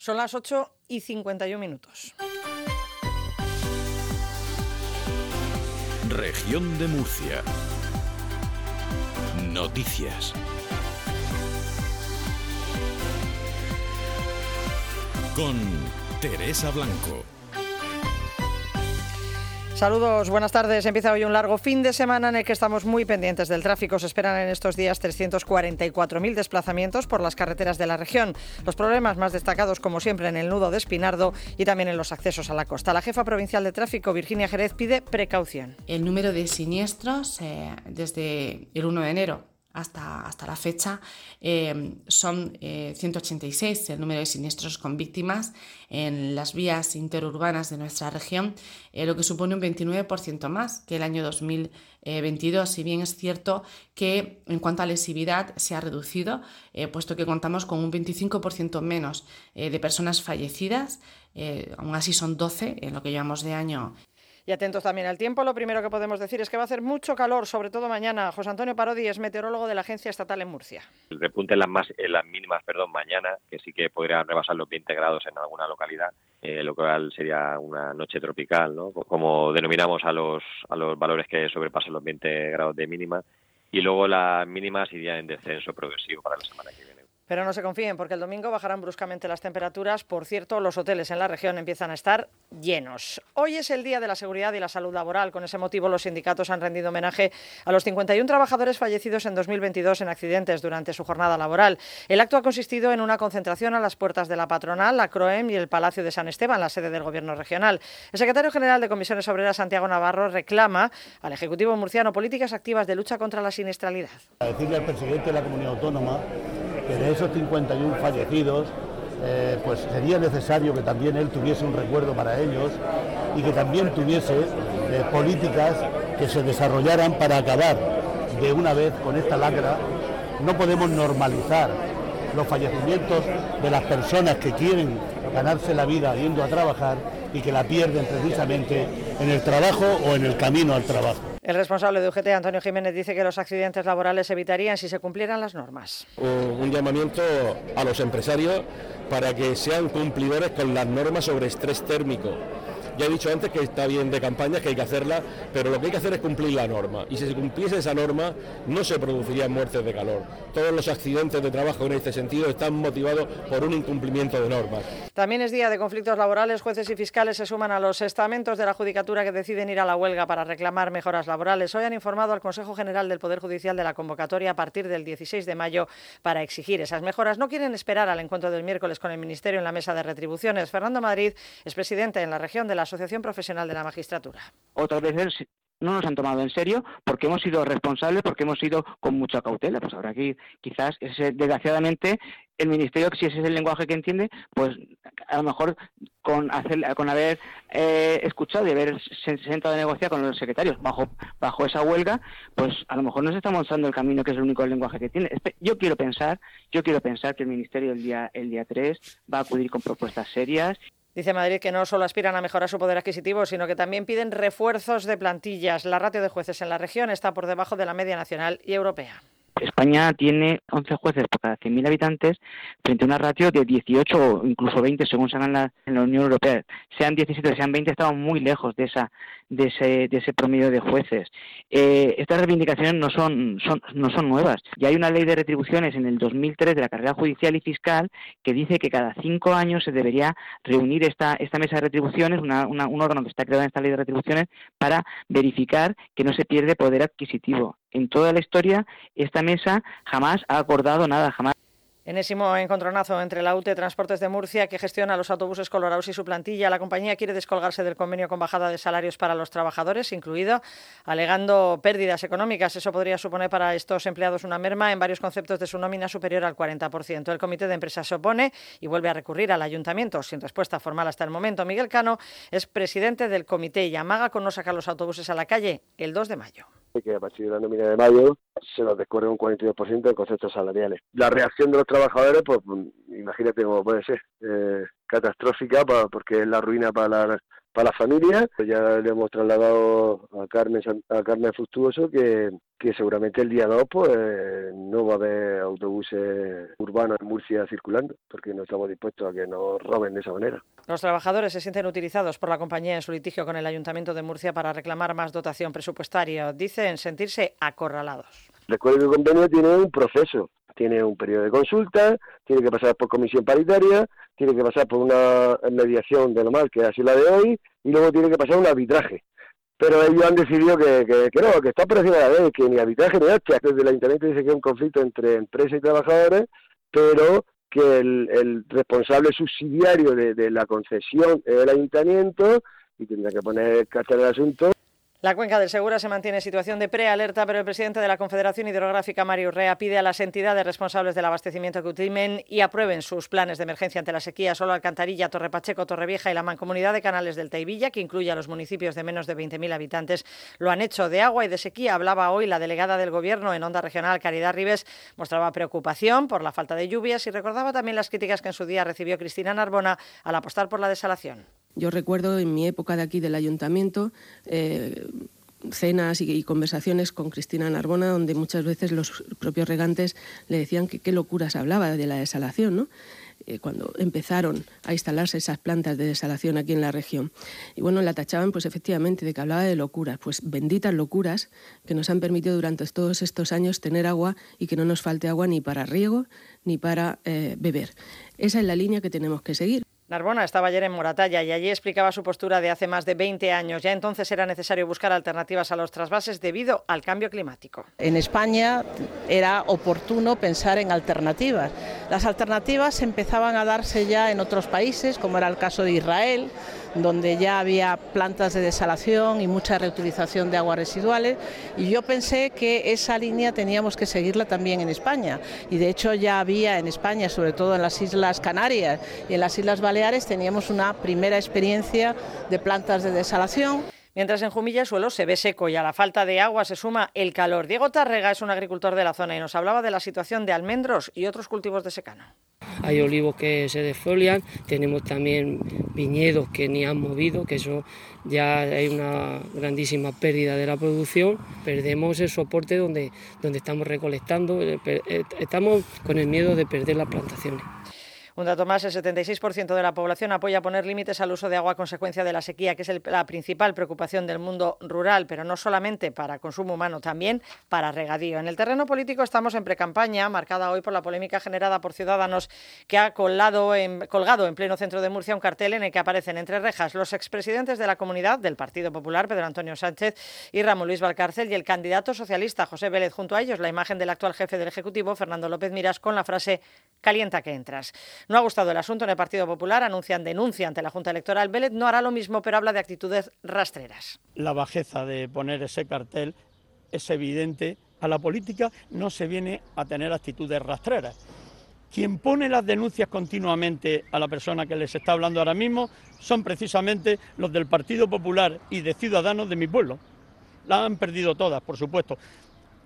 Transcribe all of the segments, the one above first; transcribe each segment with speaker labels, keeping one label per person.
Speaker 1: Son las 8 y 51 minutos.
Speaker 2: Región de Murcia. Noticias. Con Teresa Blanco.
Speaker 1: Saludos, buenas tardes. Empieza hoy un largo fin de semana en el que estamos muy pendientes del tráfico. Se esperan en estos días 344.000 desplazamientos por las carreteras de la región. Los problemas más destacados, como siempre, en el nudo de Espinardo y también en los accesos a la costa. La jefa provincial de tráfico, Virginia Jerez, pide precaución.
Speaker 3: El número de siniestros eh, desde el 1 de enero hasta, hasta la fecha eh, son 186 eh, el número de siniestros con víctimas en las vías interurbanas de nuestra región, eh, lo que supone un 29% más que el año 2022. Si bien es cierto que en cuanto a lesividad se ha reducido, puesto que contamos con un 25% menos de personas fallecidas, aún así son 12 en lo que llevamos de año
Speaker 1: y atentos también al tiempo, lo primero que podemos decir es que va a hacer mucho calor, sobre todo mañana. José Antonio Parodi es meteorólogo de la Agencia Estatal en Murcia.
Speaker 4: El repunte en las, más, en las mínimas perdón, mañana, que sí que podrían rebasar los 20 grados en alguna localidad, eh, lo cual sería una noche tropical, ¿no? como denominamos a los, a los valores que sobrepasan los 20 grados de mínima. Y luego las mínimas irían en descenso progresivo para la semana que viene.
Speaker 1: Pero no se confíen porque el domingo bajarán bruscamente las temperaturas. Por cierto, los hoteles en la región empiezan a estar llenos. Hoy es el Día de la Seguridad y la Salud Laboral. Con ese motivo, los sindicatos han rendido homenaje a los 51 trabajadores fallecidos en 2022 en accidentes durante su jornada laboral. El acto ha consistido en una concentración a las puertas de la patronal, la CROEM y el Palacio de San Esteban, la sede del Gobierno regional. El secretario general de Comisiones Obreras, Santiago Navarro, reclama al Ejecutivo murciano políticas activas de lucha contra la siniestralidad.
Speaker 5: Decirle al presidente de la comunidad autónoma que de esos 51 fallecidos, eh, pues sería necesario que también él tuviese un recuerdo para ellos y que también tuviese eh, políticas que se desarrollaran para acabar de una vez con esta lacra. No podemos normalizar los fallecimientos de las personas que quieren ganarse la vida yendo a trabajar y que la pierden precisamente en el trabajo o en el camino al trabajo.
Speaker 1: El responsable de UGT, Antonio Jiménez, dice que los accidentes laborales se evitarían si se cumplieran las normas.
Speaker 6: Un llamamiento a los empresarios para que sean cumplidores con las normas sobre estrés térmico ya he dicho antes que está bien de campañas, que hay que hacerla, pero lo que hay que hacer es cumplir la norma. Y si se cumpliese esa norma, no se producirían muertes de calor. Todos los accidentes de trabajo en este sentido están motivados por un incumplimiento de normas.
Speaker 1: También es día de conflictos laborales. Jueces y fiscales se suman a los estamentos de la Judicatura que deciden ir a la huelga para reclamar mejoras laborales. Hoy han informado al Consejo General del Poder Judicial de la convocatoria a partir del 16 de mayo para exigir esas mejoras. No quieren esperar al encuentro del miércoles con el Ministerio en la mesa de retribuciones. Fernando Madrid es presidente en la región de la Asociación Profesional de la Magistratura.
Speaker 7: Otras veces no nos han tomado en serio porque hemos sido responsables, porque hemos ido con mucha cautela. Pues ahora aquí quizás, desgraciadamente, el Ministerio, si ese es el lenguaje que entiende, pues a lo mejor con, hacer, con haber eh, escuchado y haber sentado a negociar con los secretarios bajo, bajo esa huelga, pues a lo mejor nos está mostrando el camino que es el único lenguaje que tiene. Yo quiero pensar, yo quiero pensar que el Ministerio el día, el día 3 va a acudir con propuestas serias
Speaker 1: Dice Madrid que no solo aspiran a mejorar su poder adquisitivo, sino que también piden refuerzos de plantillas. La ratio de jueces en la región está por debajo de la media nacional y europea.
Speaker 7: España tiene 11 jueces por cada 100.000 habitantes frente a una ratio de 18 o incluso 20 según se en la, en la Unión Europea. Sean 17 o sean 20, estamos muy lejos de, esa, de, ese, de ese promedio de jueces. Eh, estas reivindicaciones no son, son, no son nuevas. Ya hay una ley de retribuciones en el 2003 de la carrera judicial y fiscal que dice que cada cinco años se debería reunir esta, esta mesa de retribuciones, una, un órgano que está creado en esta ley de retribuciones, para verificar que no se pierde poder adquisitivo. En toda la historia, esta mesa jamás ha acordado nada, jamás
Speaker 1: Enésimo encontronazo entre la UTE Transportes de Murcia, que gestiona los autobuses colorados y su plantilla. La compañía quiere descolgarse del convenio con bajada de salarios para los trabajadores, incluido alegando pérdidas económicas. Eso podría suponer para estos empleados una merma en varios conceptos de su nómina superior al 40%. El comité de empresas se opone y vuelve a recurrir al ayuntamiento, sin respuesta formal hasta el momento. Miguel Cano es presidente del comité y amaga con no sacar los autobuses a la calle el 2 de mayo
Speaker 8: que a partir de la nómina de mayo se nos descorre un 42% de conceptos salariales. La reacción de los trabajadores, pues imagínate cómo puede ser, eh, catastrófica porque es la ruina para, para la familia. Ya le hemos trasladado a Carmen, a Carmen Fructuoso que, que seguramente el día 2 pues, no va a haber autobuses urbanos en Murcia circulando, porque no estamos dispuestos a que nos roben de esa manera.
Speaker 1: Los trabajadores se sienten utilizados por la compañía en su litigio con el Ayuntamiento de Murcia para reclamar más dotación presupuestaria. Dicen sentirse acorralados.
Speaker 8: Recuerdo que el convenio tiene un proceso, tiene un periodo de consulta, tiene que pasar por comisión paritaria, tiene que pasar por una mediación de lo mal, que es así la de hoy, y luego tiene que pasar un arbitraje. Pero ellos han decidido que, que, no, que está por encima la ley, que ni arbitraje ni hostia, que el ayuntamiento dice que es un conflicto entre empresa y trabajadores, pero que el, responsable subsidiario de, de, la concesión es el ayuntamiento y tendrá que poner carta el asunto.
Speaker 1: La cuenca del Segura se mantiene en situación de prealerta, pero el presidente de la Confederación Hidrográfica, Mario Urrea, pide a las entidades responsables del abastecimiento que ultimen y aprueben sus planes de emergencia ante la sequía. Solo Alcantarilla, Torre Pacheco, Torrevieja y la Mancomunidad de Canales del Taivilla, que incluye a los municipios de menos de 20.000 habitantes, lo han hecho. De agua y de sequía hablaba hoy la delegada del Gobierno en Onda Regional, Caridad Rives, mostraba preocupación por la falta de lluvias y recordaba también las críticas que en su día recibió Cristina Narbona al apostar por la desalación.
Speaker 9: Yo recuerdo en mi época de aquí del ayuntamiento eh, cenas y, conversaciones con Cristina Narbona donde muchas veces los propios regantes le decían que qué locuras hablaba de la desalación, ¿no? Eh, cuando empezaron a instalarse esas plantas de desalación aquí en la región. Y bueno, la tachaban pues efectivamente de que hablaba de locuras, pues benditas locuras que nos han permitido durante todos estos años tener agua y que no nos falte agua ni para riego ni para eh, beber. Esa es la línea que tenemos que seguir.
Speaker 1: Narbona estaba ayer en Moratalla y allí explicaba su postura de hace más de 20 años. Ya entonces era necesario buscar alternativas a los trasvases debido al cambio climático.
Speaker 10: En España era oportuno pensar en alternativas. Las alternativas empezaban a darse ya en otros países, como era el caso de Israel, donde ya había plantas de desalación y mucha reutilización de aguas residuales y yo pensé que esa línea teníamos que seguirla también en España y de hecho ya había en España, sobre todo en las Islas Canarias y en las Islas Baleares, teníamos una primera experiencia de plantas de desalación.
Speaker 1: Mientras en Jumilla el suelo se ve seco y a la falta de agua se suma el calor. Diego Tarrega es un agricultor de la zona y nos hablaba de la situación de almendros y otros cultivos de secano.
Speaker 11: Hay olivos que se desfolian, tenemos también viñedos que ni han movido, que eso ya hay una grandísima pérdida de la producción, perdemos el soporte donde, donde estamos recolectando, eh, eh, estamos con el miedo de perder las plantaciones.
Speaker 1: Un dato más, el 76% de la población apoya poner límites al uso de agua a consecuencia de la sequía, que es la principal preocupación del mundo rural, pero no solamente para consumo humano, también para regadío. En el terreno político estamos en precampaña, marcada hoy por la polémica generada por Ciudadanos, que ha colgado en, colgado en pleno centro de Murcia un cartel en el que aparecen entre rejas los expresidentes de la comunidad del Partido Popular, Pedro Antonio Sánchez y Ramón Luis Valcárcel, y el candidato socialista José Vélez junto a ellos, la imagen del actual jefe del Ejecutivo, Fernando López Miras, con la frase calienta que entras. No ha gustado el asunto en el Partido Popular, anuncian denuncia ante la Junta Electoral. Vélez no hará lo mismo, pero habla de actitudes rastreras.
Speaker 12: La bajeza de poner ese cartel es evidente. A la política no se viene a tener actitudes rastreras. Quien pone las denuncias continuamente a la persona que les está hablando ahora mismo son precisamente los del Partido Popular y de Ciudadanos de mi pueblo. La han perdido todas, por supuesto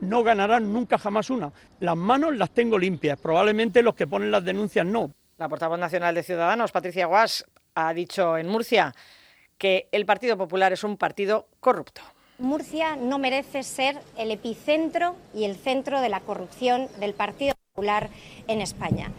Speaker 12: no ganarán nunca jamás una. Las manos las tengo limpias, probablemente los que ponen las denuncias no.
Speaker 1: La portavoz nacional de Ciudadanos, Patricia Guas, ha dicho en Murcia que el Partido Popular es un partido corrupto.
Speaker 13: Murcia no merece ser el epicentro y el centro de la corrupción del Partido Popular en España.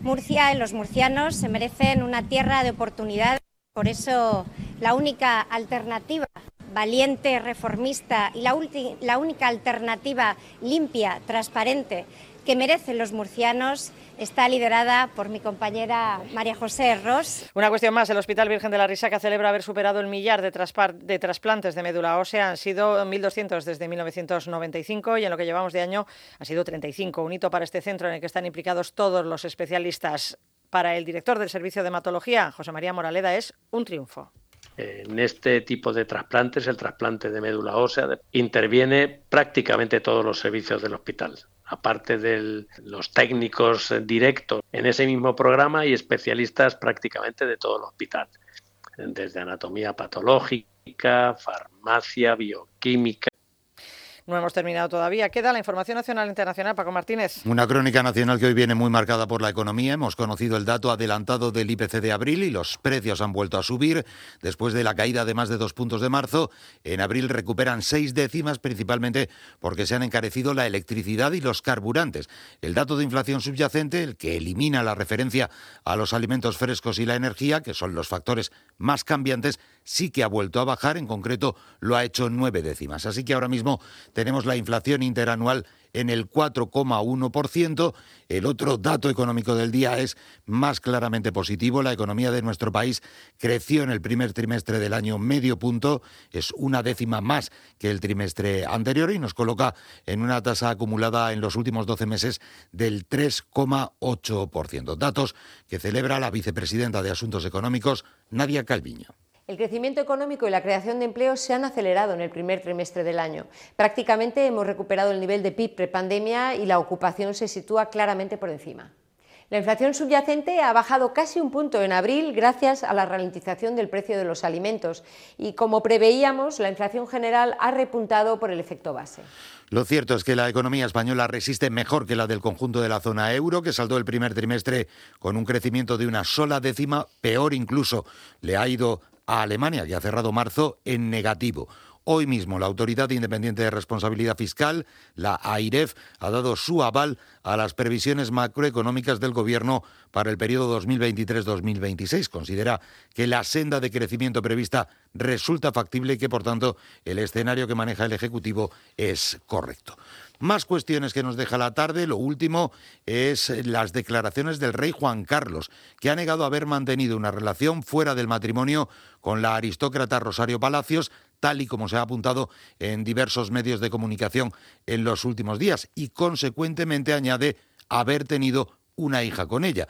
Speaker 13: Murcia y los murcianos se merecen una tierra de oportunidades. Por eso la única alternativa valiente, reformista y la, la única alternativa limpia, transparente que merecen los murcianos está liderada por mi compañera María José Ross.
Speaker 1: Una cuestión más, el Hospital Virgen de la Risaca celebra haber superado el millar de, trasplantes de médula ósea. Han sido 1.200 desde 1995 y en lo que llevamos de año han sido 35. Un hito para este centro en el que están implicados todos los especialistas. Para el director del Servicio de Hematología, José María Moraleda, es un triunfo.
Speaker 14: En este tipo de trasplantes, el trasplante de médula ósea, interviene prácticamente todos los servicios del hospital, aparte de los técnicos directos en ese mismo programa y especialistas prácticamente de todo el hospital, desde anatomía patológica, farmacia, bioquímica.
Speaker 1: No hemos terminado todavía. Queda la información nacional e internacional, Paco Martínez.
Speaker 15: Una crónica nacional que hoy viene muy marcada por la economía. Hemos conocido el dato adelantado del IPC de abril y los precios han vuelto a subir después de la caída de más de dos puntos de marzo. En abril recuperan seis décimas, principalmente porque se han encarecido la electricidad y los carburantes. El dato de inflación subyacente, el que elimina la referencia a los alimentos frescos y la energía, que son los factores más cambiantes, sí que ha vuelto a bajar, en concreto lo ha hecho nueve décimas. Así que ahora mismo tenemos la inflación interanual en el 4,1%. El otro dato económico del día es más claramente positivo. La economía de nuestro país creció en el primer trimestre del año medio punto, es una décima más que el trimestre anterior y nos coloca en una tasa acumulada en los últimos 12 meses del 3,8%. Datos que celebra la vicepresidenta de Asuntos Económicos, Nadia Calviño.
Speaker 16: El crecimiento económico y la creación de empleo se han acelerado en el primer trimestre del año. Prácticamente hemos recuperado el nivel de PIB prepandemia y la ocupación se sitúa claramente por encima. La inflación subyacente ha bajado casi un punto en abril gracias a la ralentización del precio de los alimentos y, como preveíamos, la inflación general ha repuntado por el efecto base.
Speaker 15: Lo cierto es que la economía española resiste mejor que la del conjunto de la zona euro, que saldó el primer trimestre con un crecimiento de una sola décima, peor incluso le ha ido a Alemania, que ha cerrado marzo en negativo. Hoy mismo la Autoridad Independiente de Responsabilidad Fiscal, la AIREF, ha dado su aval a las previsiones macroeconómicas del Gobierno para el periodo 2023-2026. Considera que la senda de crecimiento prevista resulta factible y que, por tanto, el escenario que maneja el Ejecutivo es correcto. Más cuestiones que nos deja la tarde. Lo último es las declaraciones del rey Juan Carlos, que ha negado haber mantenido una relación fuera del matrimonio con la aristócrata Rosario Palacios, tal y como se ha apuntado en diversos medios de comunicación en los últimos días, y consecuentemente añade haber tenido una hija con ella.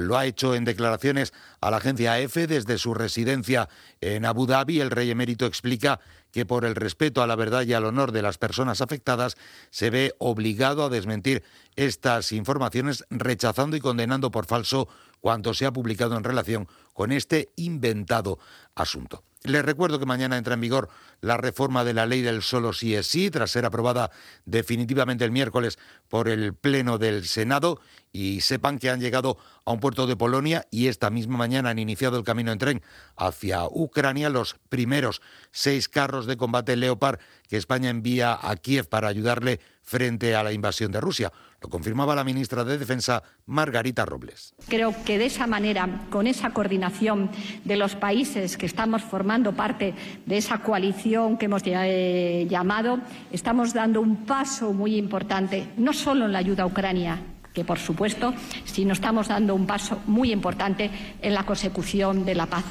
Speaker 15: Lo ha hecho en declaraciones a la agencia EFE desde su residencia en Abu Dhabi. El rey emérito explica que por el respeto a la verdad y al honor de las personas afectadas se ve obligado a desmentir estas informaciones, rechazando y condenando por falso cuanto se ha publicado en relación con este inventado asunto. Les recuerdo que mañana entra en vigor la reforma de la ley del solo sí es sí, tras ser aprobada definitivamente el miércoles por el Pleno del Senado. Y sepan que han llegado a un puerto de Polonia y esta misma mañana han iniciado el camino en tren hacia Ucrania los primeros seis carros de combate Leopard que España envía a Kiev para ayudarle frente a la invasión de Rusia. Lo confirmaba la ministra de Defensa, Margarita Robles.
Speaker 17: Creo que de esa manera, con esa coordinación de los países que estamos formando parte de esa coalición que hemos eh, llamado, estamos dando un paso muy importante, no solo en la ayuda a Ucrania, que por supuesto, sino estamos dando un paso muy importante en la consecución de la paz.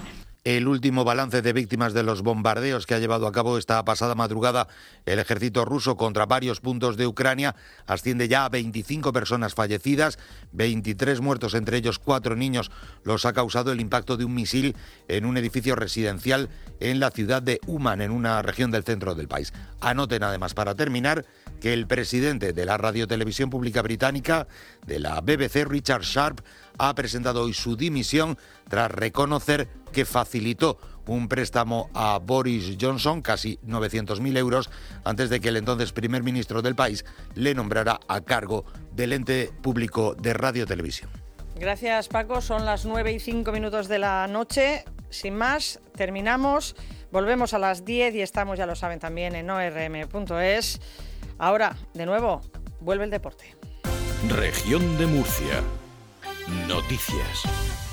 Speaker 15: El último balance de víctimas de los bombardeos que ha llevado a cabo esta pasada madrugada el ejército ruso contra varios puntos de Ucrania asciende ya a 25 personas fallecidas, 23 muertos, entre ellos cuatro niños. Los ha causado el impacto de un misil en un edificio residencial en la ciudad de Uman, en una región del centro del país. Anoten además, para terminar, que el presidente de la Radiotelevisión Pública Británica, de la BBC, Richard Sharp, ha presentado hoy su dimisión tras reconocer que facilitó un préstamo a Boris Johnson, casi 900.000 euros, antes de que el entonces primer ministro del país le nombrara a cargo del ente público de radio televisión.
Speaker 1: Gracias Paco, son las 9 y 5 minutos de la noche. Sin más, terminamos. Volvemos a las 10 y estamos, ya lo saben también, en orm.es. Ahora, de nuevo, vuelve el deporte.
Speaker 2: Región de Murcia. Noticias.